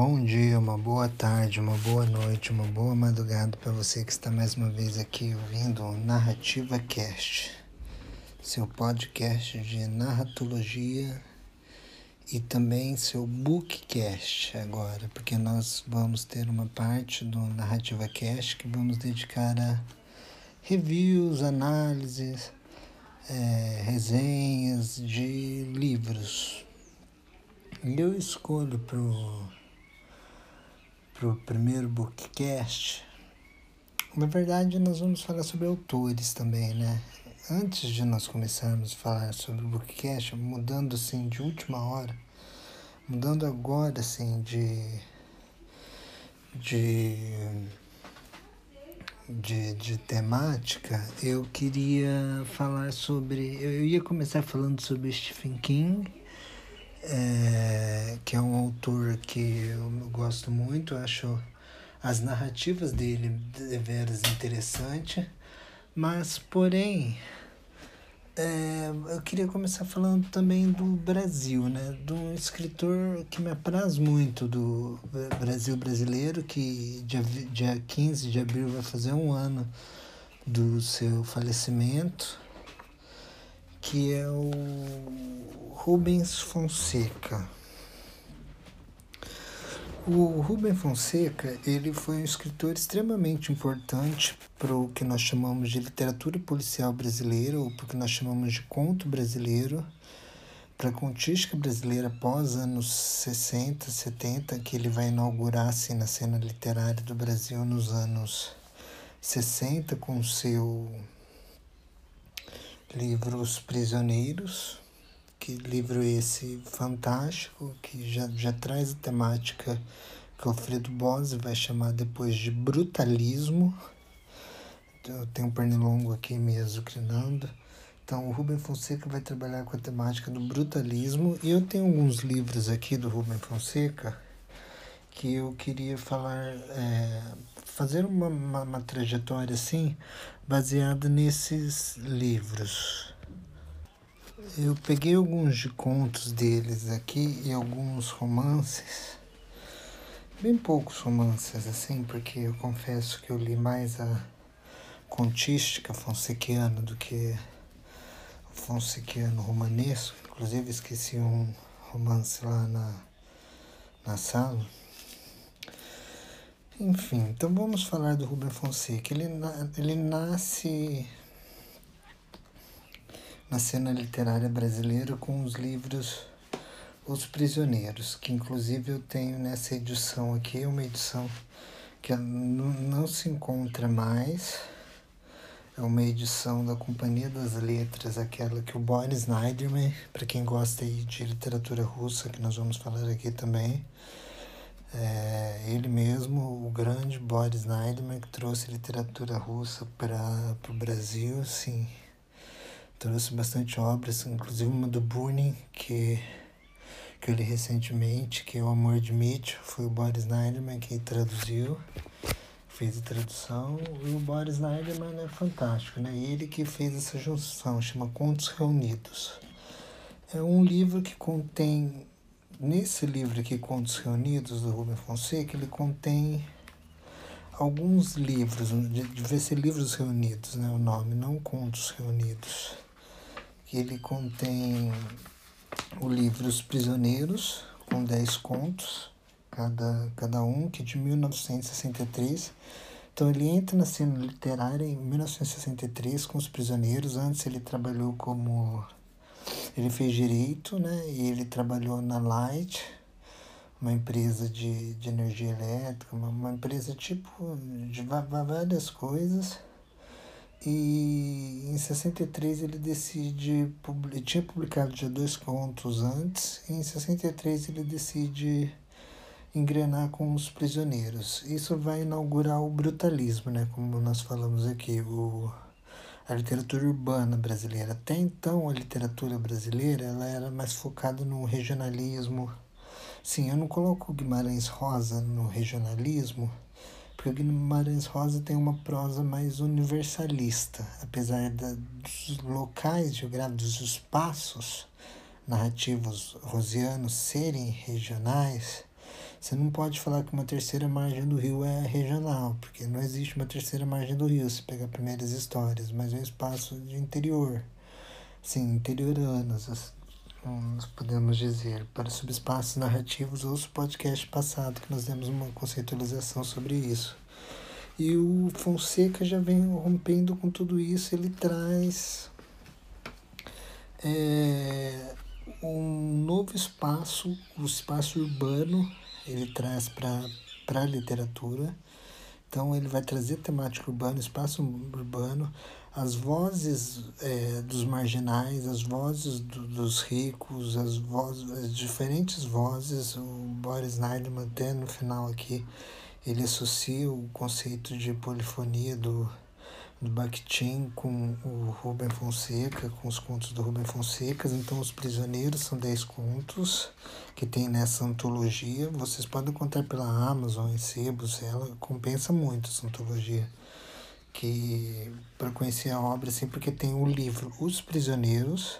bom dia, uma boa tarde, uma boa noite, uma boa madrugada para você que está mais uma vez aqui ouvindo o Narrativa Cast, seu podcast de narratologia e também seu bookcast agora, porque nós vamos ter uma parte do Narrativa Cast que vamos dedicar a reviews, análises, é, resenhas de livros. E eu escolho pro para o primeiro bookcast, na verdade nós vamos falar sobre autores também, né? Antes de nós começarmos a falar sobre o bookcast, mudando assim de última hora, mudando agora assim de de de, de temática, eu queria falar sobre. Eu ia começar falando sobre Stephen King, é, que é um autor que eu gosto muito, acho as narrativas dele deveras interessantes, mas porém é, eu queria começar falando também do Brasil, né? De um escritor que me apraz muito do Brasil brasileiro, que dia, dia 15 de abril vai fazer um ano do seu falecimento, que é o Rubens Fonseca. O Rubem Fonseca ele foi um escritor extremamente importante para o que nós chamamos de literatura policial brasileira, ou para o que nós chamamos de conto brasileiro, para a contística brasileira pós anos 60, 70, que ele vai inaugurar assim, na cena literária do Brasil nos anos 60 com seu livro Os Prisioneiros, que livro esse fantástico, que já, já traz a temática que Alfredo Bose vai chamar depois de brutalismo. Eu tenho um pernilongo aqui mesmo grinando. Então, o Rubem Fonseca vai trabalhar com a temática do brutalismo. E eu tenho alguns livros aqui do Rubem Fonseca que eu queria falar, é, fazer uma, uma, uma trajetória assim, baseada nesses livros. Eu peguei alguns de contos deles aqui e alguns romances. Bem poucos romances, assim, porque eu confesso que eu li mais a contística fonsequiana do que o fonsequiano romanesco. Inclusive esqueci um romance lá na, na sala. Enfim, então vamos falar do Rubem Fonseca. Ele, ele nasce na cena literária brasileira com os livros Os Prisioneiros, que inclusive eu tenho nessa edição aqui, uma edição que não se encontra mais. É uma edição da Companhia das Letras, aquela que o Boris Neiderman, para quem gosta aí de literatura russa, que nós vamos falar aqui também, é, ele mesmo, o grande Boris Neiderman, que trouxe literatura russa para o Brasil, sim, trouxe bastante obras, inclusive uma do Bunin, que, que eu li recentemente, que é O Amor de Mitchell, foi o Boris Neiderman que traduziu, fez a tradução, e o Boris Neiderman é fantástico, né? Ele que fez essa junção, chama Contos Reunidos. É um livro que contém, nesse livro aqui, Contos Reunidos, do Rubem Fonseca, ele contém alguns livros, devia ser livros reunidos, né, o nome, não contos reunidos ele contém o livro Os Prisioneiros, com 10 contos, cada, cada um, que é de 1963. Então ele entra na cena literária em 1963 com Os Prisioneiros. Antes ele trabalhou como. Ele fez direito, né? E ele trabalhou na Light, uma empresa de, de energia elétrica, uma, uma empresa tipo de várias coisas. E em 63 ele decide, ele tinha publicado já dois contos antes, e em 63 ele decide engrenar com os prisioneiros. Isso vai inaugurar o brutalismo, né, como nós falamos aqui, o, a literatura urbana brasileira. Até então a literatura brasileira ela era mais focada no regionalismo. Sim, eu não coloco Guimarães Rosa no regionalismo, porque o Guimarães Rosa tem uma prosa mais universalista, apesar da, dos locais geográficos, dos espaços narrativos rosianos serem regionais, Você não pode falar que uma terceira margem do rio é regional, porque não existe uma terceira margem do rio, se pegar primeiras histórias, mas é um espaço de interior, sim, interioranas, nós podemos dizer, para subespaços narrativos, ou o podcast passado, que nós demos uma conceitualização sobre isso. E o Fonseca já vem rompendo com tudo isso, ele traz é, um novo espaço, o espaço urbano, ele traz para a literatura. Então ele vai trazer temática urbana, espaço urbano, as vozes é, dos marginais, as vozes do, dos ricos, as vozes, as diferentes vozes. O Boris Neidman até no final aqui ele associa o conceito de polifonia do do Bakhtin com o Rubem Fonseca, com os contos do Rubem Fonseca. Então, Os Prisioneiros são 10 contos que tem nessa antologia. Vocês podem encontrar pela Amazon, em sebos, ela compensa muito essa antologia. Que para conhecer a obra, assim, porque tem o livro Os Prisioneiros,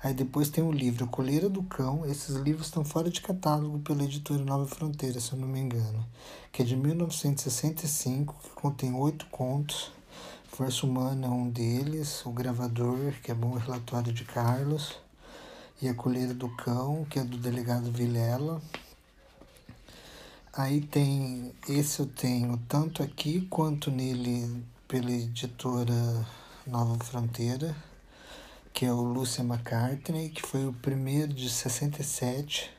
aí depois tem o livro Coleira do Cão. Esses livros estão fora de catálogo pela editora Nova Fronteira, se eu não me engano, que é de 1965, que contém oito contos Força Humana é um deles, o Gravador, que é Bom Relatório de Carlos, e a Colheira do Cão, que é do delegado Vilela. Aí tem, esse eu tenho tanto aqui quanto nele pela editora Nova Fronteira, que é o Lúcia McCartney, que foi o primeiro de 67.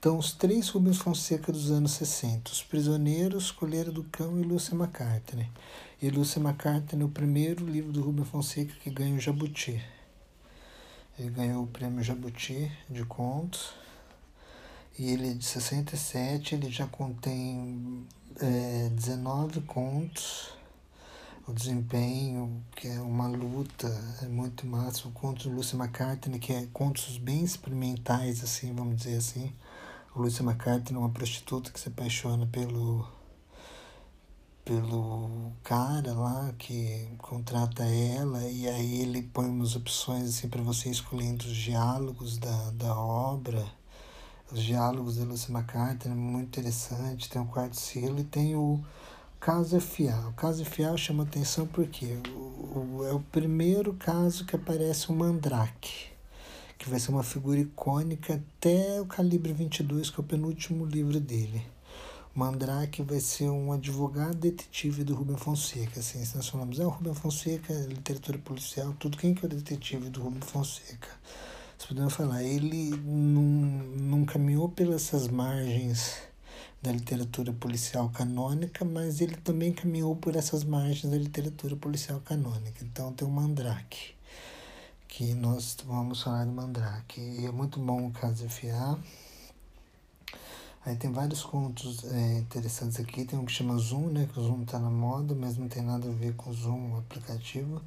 Então, os três Rubens Fonseca dos anos 60, Os Prisioneiros, Colheira do Cão e Lúcia McCartney. E Lúcia McCartney, o primeiro livro do Rubem Fonseca que ganha o Jabuti. Ele ganhou o prêmio Jabuti de contos. E ele é de 67, ele já contém é, 19 contos. O desempenho, que é uma luta, é muito massa. O conto do Lúcia McCartney, que é contos bem experimentais, assim, vamos dizer assim. McCartney é uma prostituta que se apaixona pelo pelo cara lá que contrata ela e aí ele põe umas opções assim para você escolher entre os diálogos da, da obra os diálogos da Lucy McCartney muito interessante tem o quarto selo e tem o caso Fial. O caso Fial chama atenção porque o, o, é o primeiro caso que aparece o Mandrake que vai ser uma figura icônica até o calibre 22 que é o penúltimo livro dele Mandrake vai ser um advogado detetive do Rubem Fonseca. Assim, se nós falamos, é o Rubem Fonseca, literatura policial, tudo. Quem que é o detetive do Rubem Fonseca? Se podemos falar, ele não, não caminhou pelas essas margens da literatura policial canônica, mas ele também caminhou por essas margens da literatura policial canônica. Então tem o Mandrake, que nós vamos falar do Mandrake. E é muito bom o caso FA. Aí tem vários contos é, interessantes aqui. Tem um que chama Zoom, né? Que o Zoom tá na moda, mas não tem nada a ver com o Zoom, o aplicativo.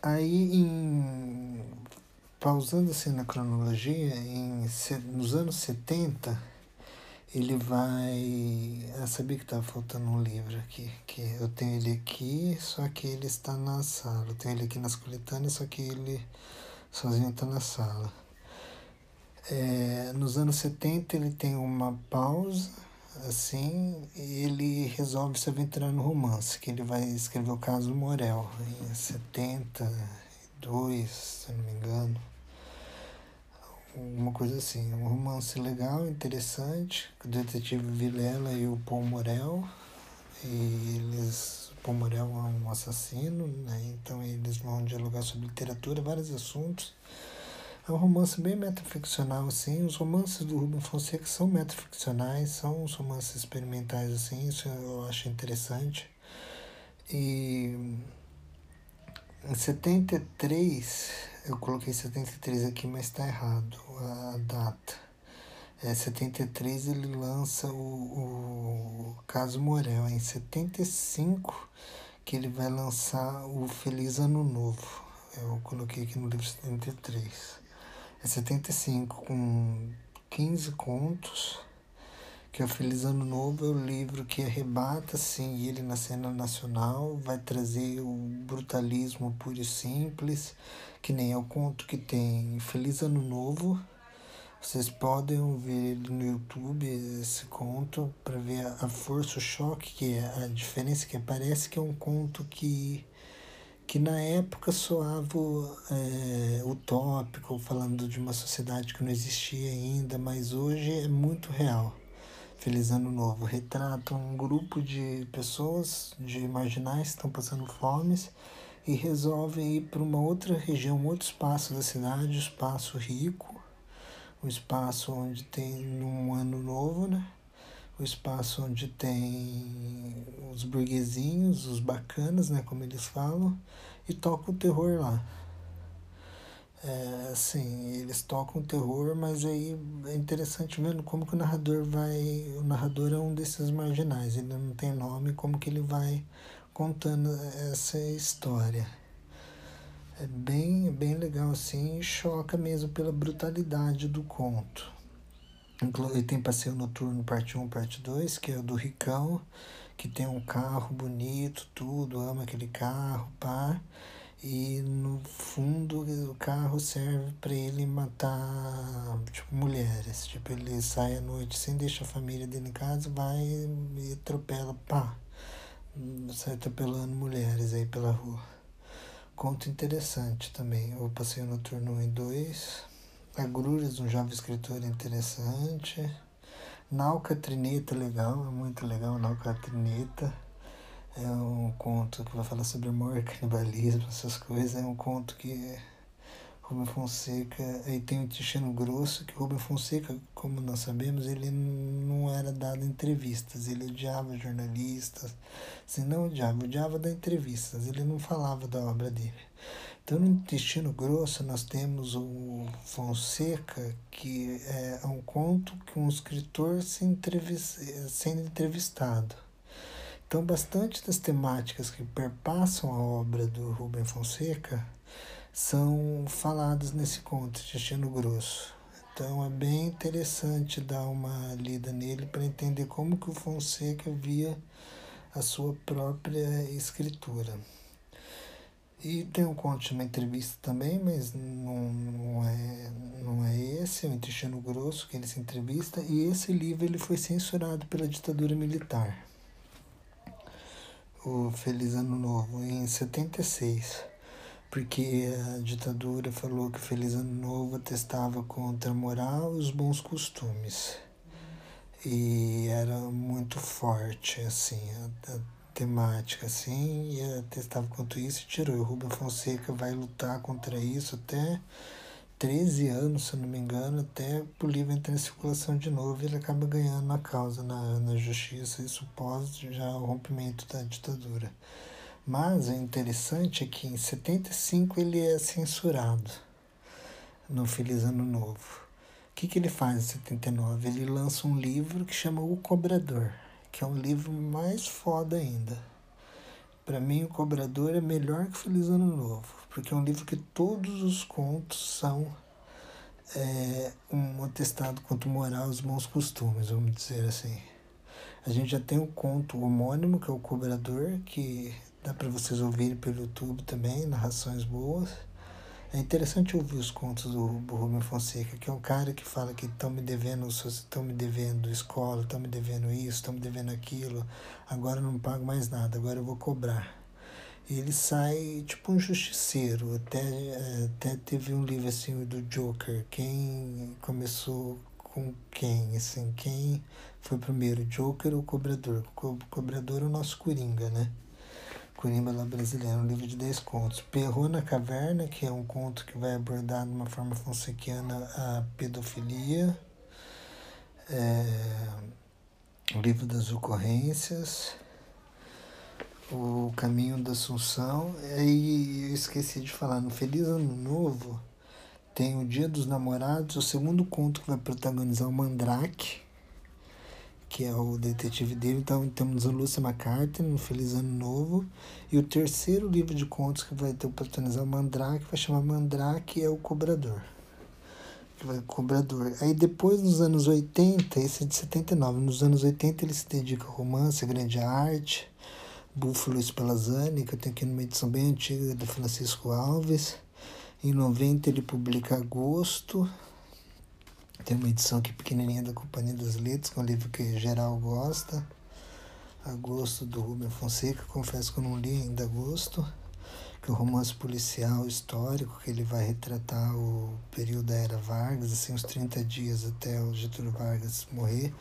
Aí, em, pausando assim na cronologia, em, nos anos 70, ele vai. Eu sabia que estava faltando um livro aqui. Que eu tenho ele aqui, só que ele está na sala. Eu tenho ele aqui nas coletâneas, só que ele sozinho está na sala. É, nos anos 70 ele tem uma pausa, assim, e ele resolve se aventurar no romance, que ele vai escrever o caso Morel, em 72, se não me engano. Uma coisa assim, um romance legal, interessante, com o detetive Vilela e o Paul Morel. E eles. O Paul Morel é um assassino, né? Então eles vão dialogar sobre literatura, vários assuntos. É um romance bem metaficcional, assim. Os romances do Rubem Fonseca são metaficcionais, são os romances experimentais, assim. Isso eu acho interessante. E em 73, eu coloquei 73 aqui, mas está errado a data. É, 73 ele lança o, o Caso Morel. É em 75 que ele vai lançar o Feliz Ano Novo. Eu coloquei aqui no livro 73 é 75, com 15 contos, que é o Feliz Ano Novo é o livro que arrebata, assim, ele na cena nacional, vai trazer o brutalismo puro e simples, que nem é o conto que tem Feliz Ano Novo, Vocês podem ouvir ele no YouTube, esse conto, para ver a, força, o choque, que é a diferença, que parece que é um conto que, que na época soava é, utópico, falando de uma sociedade que não existia ainda, mas hoje é muito real. Feliz Ano Novo retrata um grupo de pessoas, de marginais que estão passando fomes e resolvem ir para uma outra região, outro espaço da cidade, um espaço rico, o espaço onde tem um ano novo, né? O espaço onde tem os burguesinhos, os bacanas, né? Como eles falam, e toca o terror lá. É, assim, eles tocam terror, mas aí é interessante vendo como que o narrador vai. O narrador é um desses marginais, ele não tem nome, como que ele vai contando essa história. É bem, bem legal assim e choca mesmo pela brutalidade do conto. E tem Passeio Noturno parte 1, parte 2, que é o do Ricão, que tem um carro bonito, tudo, ama aquele carro, pá. E no fundo o carro serve para ele matar tipo, mulheres. Tipo, ele sai à noite sem deixar a família dele em casa, vai e atropela, pá. Sai atropelando mulheres aí pela rua. Conto interessante também. O Passeio Noturno 1 e 2. Agruras, um jovem escritor interessante. Nauca Trineta, legal, é muito legal. Nauca Trineta é um conto que vai falar sobre amor, canibalismo, essas coisas. É um conto que Rubem Fonseca, aí tem o Tichano Grosso, que Rubem Fonseca, como nós sabemos, ele não era dado entrevistas, ele odiava jornalistas, assim, não odiava, odiava dar entrevistas, ele não falava da obra dele. Então, no Intestino Grosso, nós temos o Fonseca, que é um conto que um escritor entrevista, sendo entrevistado. Então, bastante das temáticas que perpassam a obra do Rubem Fonseca são falados nesse conto, Destino Grosso. Então é bem interessante dar uma lida nele para entender como que o Fonseca via a sua própria escritura. E tem um conto de uma entrevista também, mas não, não, é, não é esse, é o Intestino Grosso que ele se entrevista, e esse livro ele foi censurado pela ditadura militar. O Feliz Ano Novo, em 76 porque a ditadura falou que Feliz Ano Novo atestava contra a moral e os bons costumes. E era muito forte, assim, a, a temática, assim, e atestava contra isso e tirou. E o Rubem Fonseca vai lutar contra isso até 13 anos, se não me engano, até o livro entrar em circulação de novo e ele acaba ganhando a causa na, na justiça, isso pós já o rompimento da ditadura. Mas o interessante é que em 75 ele é censurado no Feliz Ano Novo. O que, que ele faz em 79? Ele lança um livro que chama O Cobrador, que é um livro mais foda ainda. Para mim, O Cobrador é melhor que Feliz Ano Novo, porque é um livro que todos os contos são é, um atestado quanto moral os bons costumes, vamos dizer assim. A gente já tem o conto homônimo, que é O Cobrador, que Dá para vocês ouvirem pelo YouTube também, narrações boas. É interessante ouvir os contos do, Rubem Fonseca, que é um cara que fala que estão me devendo, estão me devendo escola, estão me devendo isso, estão me devendo aquilo, agora não pago mais nada, agora eu vou cobrar. Ele sai tipo um justiceiro. Até, até teve um livro assim do Joker, quem começou com quem, assim, quem foi primeiro, Joker ou Cobrador? O cobrador é o nosso Coringa, né? Corimba lá Brasileira, um livro de 10 contos. Perrou na Caverna, que é um conto que vai abordar de uma forma fonsequiana a pedofilia. É, o livro das ocorrências. O Caminho da Assunção. E eu esqueci de falar, no Feliz Ano Novo tem o Dia dos Namorados, o segundo conto que vai protagonizar o Mandrake que é o detetive dele. Então temos a Lúcia McCarthy no Feliz Ano Novo. E o terceiro livro de contos que vai ter oportunizar o Mandrake vai chamar Mandrake é o Cobrador. Cobrador. Aí depois nos anos 80, esse é de 79, nos anos 80 ele se dedica ao romance, grande arte. Búfalo Spallanzani, que eu tenho aqui numa edição bem antiga do Francisco Alves. Em 90 ele publica Agosto, Tem uma edição aqui pequenininha da Companhia das Letras, que é um livro que geral gosta. Agosto, do Rubem Fonseca. Confesso que eu não li ainda Agosto, que é um romance policial histórico, que ele vai retratar o período da Era Vargas, assim, uns 30 dias até o Getúlio Vargas morrer.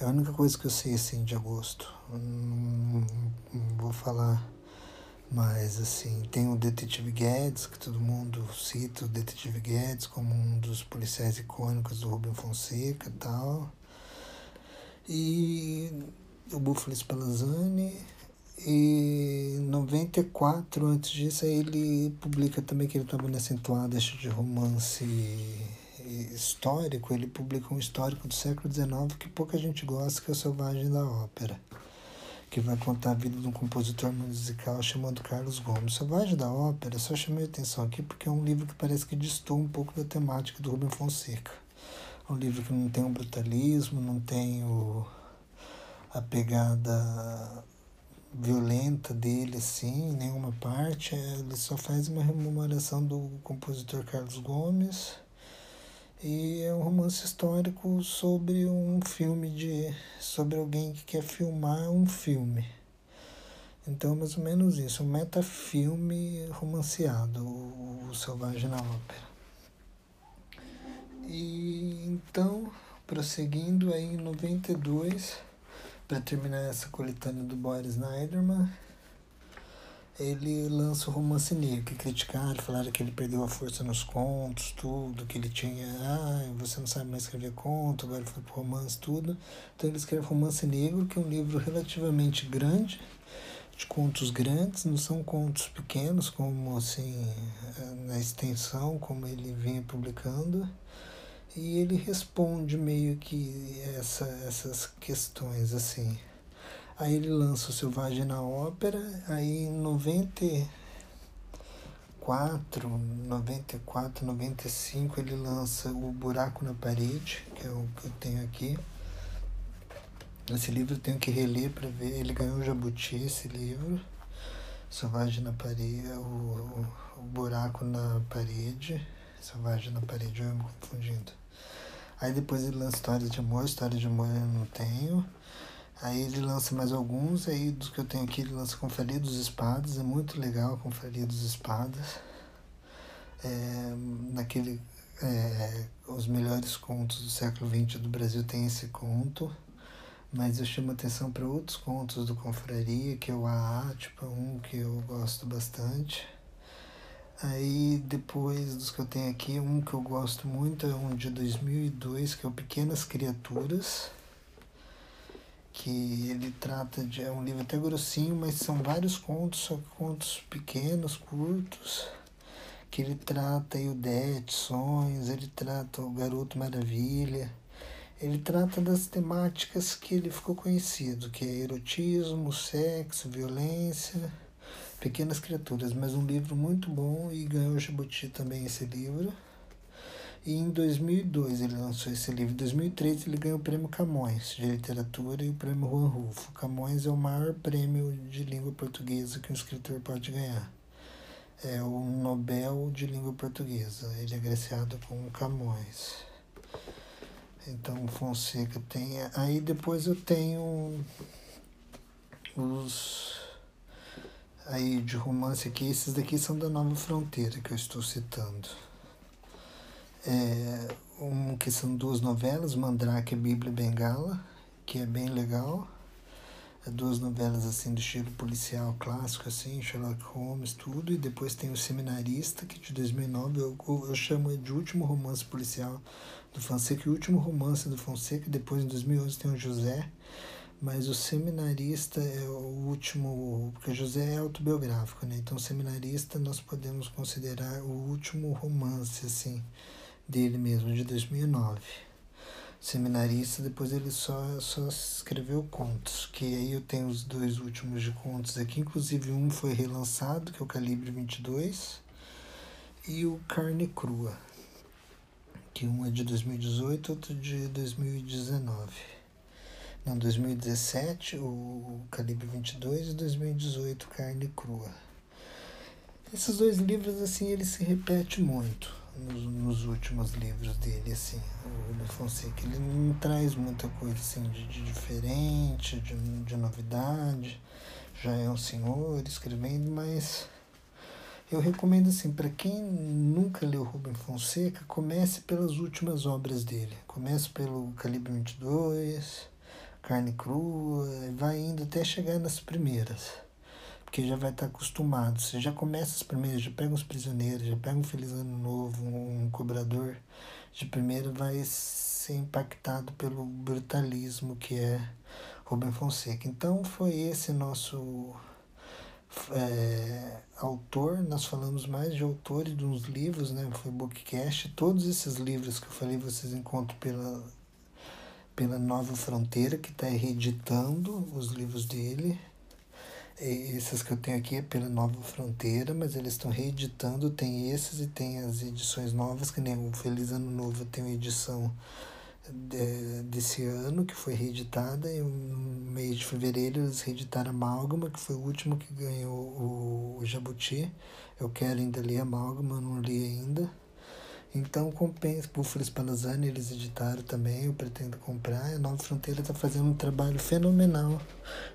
É a única coisa que eu sei, assim, de Agosto. Não, vou falar mas, assim, tem o Detetive Guedes, que todo mundo cita o Detetive Guedes como um dos policiais icônicos do Rubem Fonseca e tal. E o Búfalo Spallanzani. E em 94, antes disso, ele publica também que ele estava nessa entoada de romance histórico. Ele publica um histórico do século XIX que pouca gente gosta, que é o Selvagem da Ópera que vai contar a vida de um compositor musical chamado Carlos Gomes. Selvagem da Ópera, só chamei atenção aqui porque é um livro que parece que distou um pouco da temática do Rubem Fonseca. É um livro que não tem o brutalismo, não tem o, a pegada violenta dele, assim, em nenhuma parte. Ele só faz uma rememoração do compositor Carlos Gomes e é um romance histórico sobre um filme de sobre alguém que quer filmar um filme. Então, mais ou menos isso, um metafilme romanceado, o, Selvagem na Ópera. E então, prosseguindo aí em 92, para terminar essa coletânea do Boris Neiderman, ele lança o romance negro, que criticaram, falaram que ele perdeu a força nos contos, tudo, que ele tinha, ah, você não sabe mais escrever conto, agora foi pro romance, tudo. Então ele escreve Romance Negro, que é um livro relativamente grande, de contos grandes, não são contos pequenos, como assim, na extensão, como ele vinha publicando. E ele responde meio que essa, essas questões, assim. Aí ele lança o Selvagem na Ópera, aí em 94, 94, 95 ele lança O Buraco na Parede, que é o que eu tenho aqui. Esse livro eu tenho que reler para ver, ele ganhou o Jabuti, esse livro. Selvagem na Parede, o, o, o Buraco na Parede, Selvagem na Parede, eu me confundindo. Aí depois ele lança História de Amor, História de Amor eu não tenho. Aí ele lança mais alguns, aí dos que eu tenho aqui ele lança Confraria dos Espadas, é muito legal a Confraria dos Espadas. É, naquele, é, os melhores contos do século XX do Brasil tem esse conto, mas eu chamo atenção para outros contos do Confraria, que é o AA, tipo um que eu gosto bastante. Aí depois dos que eu tenho aqui, um que eu gosto muito é um de 2002, que é o Pequenas Criaturas que ele trata de. É um livro até grossinho, mas são vários contos, só contos pequenos, curtos, que ele trata aí o Dete, sonhos, ele trata o Garoto Maravilha, ele trata das temáticas que ele ficou conhecido, que é erotismo, sexo, violência, pequenas criaturas, mas um livro muito bom e ganhou o Jabuti também esse livro. E em 2002 ele lançou esse livro. Em 2003 ele ganhou o prêmio Camões de literatura e o prêmio Juan Rufo. Camões é o maior prêmio de língua portuguesa que um escritor pode ganhar. É o Nobel de língua portuguesa. Ele é agraciado com Camões. Então Fonseca tem. Aí depois eu tenho os aí de romance aqui, esses daqui são da Nova Fronteira que eu estou citando é, um, que são duas novelas, Mandrake e Bíblia Bengala, que é bem legal. É duas novelas assim do estilo policial clássico, assim, Sherlock Holmes, tudo. E depois tem o Seminarista, que de 2009 eu, eu chamo de último romance policial do Fonseca, e o último romance do Fonseca. Depois, em 2011, tem o José. Mas o Seminarista é o último, porque José é autobiográfico, né? Então, Seminarista nós podemos considerar o último romance, assim, dele mesmo, de 2009. Seminarista, depois ele só, só escreveu contos, que aí eu tenho os dois últimos de contos aqui, inclusive um foi relançado, que é o Calibre 22, e o Carne Crua, que um é de 2018, outro de 2019. Não, 2017 o Calibre 22 e 2018 Carne Crua. Esses dois livros, assim, eles se repetem muito nos, nos, últimos livros dele, assim, o Rubem Fonseca. Ele não traz muita coisa assim de, de diferente, de, de novidade. Já é um senhor escrevendo, mas eu recomendo assim, para quem nunca leu Rubem Fonseca, comece pelas últimas obras dele. Comece pelo Calibre 22, Carne Crua, vai indo até chegar nas primeiras. Porque já vai estar acostumado. Você já começa as primeiras, já pega os prisioneiros, já pega um Feliz Ano Novo, um cobrador de primeira, vai ser impactado pelo brutalismo que é Rubem Fonseca. Então foi esse nosso é, autor, nós falamos mais de autores de uns livros, né? Foi Bookcast. Todos esses livros que eu falei vocês encontram pela, pela Nova Fronteira, que está reeditando os livros dele. Esses que eu tenho aqui é pela Nova Fronteira, mas eles estão reeditando. Tem esses e tem as edições novas, que nem o Feliz Ano Novo tem uma edição de, desse ano, que foi reeditada, e no mês de fevereiro eles reeditaram Amálgama, que foi o último que ganhou o, o Jabuti. Eu quero ainda ler Amálgama, não li ainda. Então compensa, Búfalos Palazani eles editaram também, eu pretendo comprar. A Nova Fronteira está fazendo um trabalho fenomenal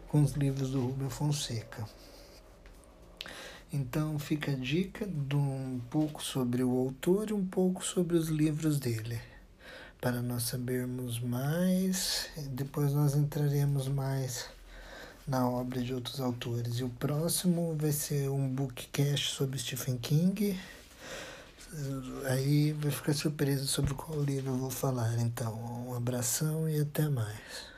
com os livros do Rubem Fonseca. Então fica a dica de um pouco sobre o autor e um pouco sobre os livros dele para nós sabermos mais. Depois nós entraremos mais na obra de outros autores. E o próximo vai ser um bookcast sobre Stephen King aí vai ficar surpreso sobre qual livro eu vou falar. Então, um abração e até mais.